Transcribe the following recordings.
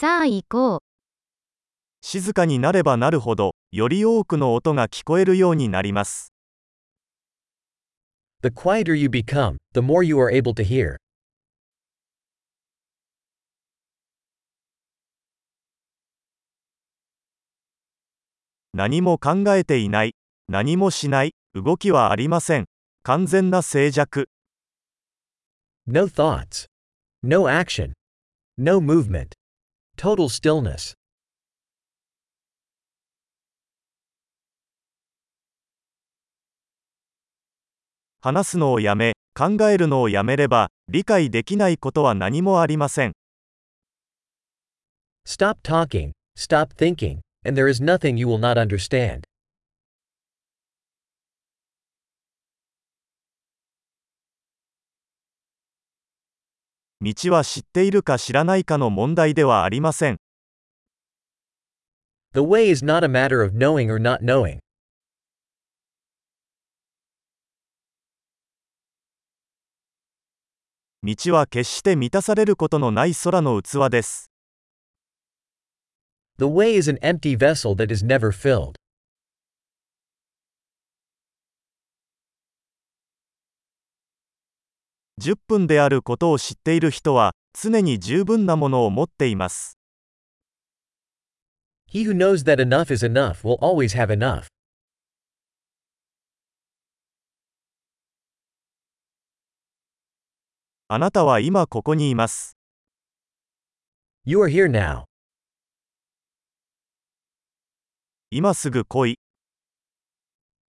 さあ行こう。静かになればなるほど、より多くの音が聞こえるようになります。The quieter you become, the more you are able to hear. 何も考えていない。何もしない。動きはありません。完全な静寂。No thoughts. No action. No movement. Total stillness. 話すのをやめ、考えるのをやめれば、理解できないことは何もありません。Stop talking, stop thinking, and there is nothing you will not understand. 道は知っているか知らないかの問題ではありません。The way is not a matter of knowing or not knowing. 道は決して満たされることのない空の器です。The way is an empty vessel that is never filled. 10分であることを知っている人は、常に十分なものを持っています。He who knows that enough is enough will always have enough. あなたは今ここにいます。You are here now. 今すぐ来い。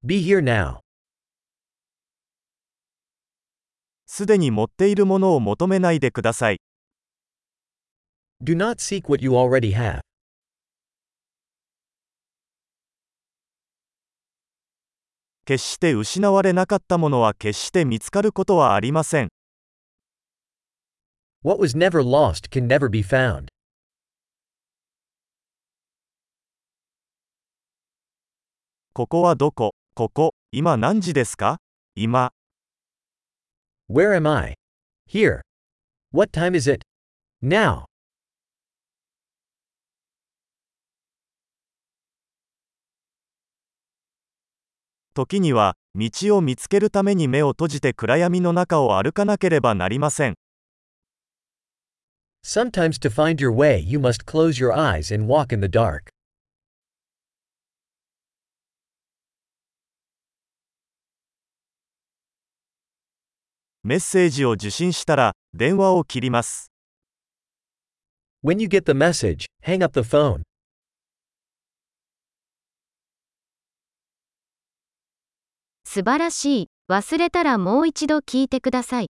Be here now. すでに持っているものを求めないでください。Do not seek what you already have. 決して失われなかったものは決して見つかることはありません。What was never lost can never be found. ここはどこ？ここ、今何時ですか？今、Where am I? Here. What time is it? Now. 時には、道を見つけるために目を閉じて暗闇の中を歩かなければなりません。Sometimes to find your way, you must close your eyes and walk in the dark. メッセージを受信したら、電話を切ります。When you get the message, hang up the phone. 素晴らしい。忘れたらもう一度聞いてください。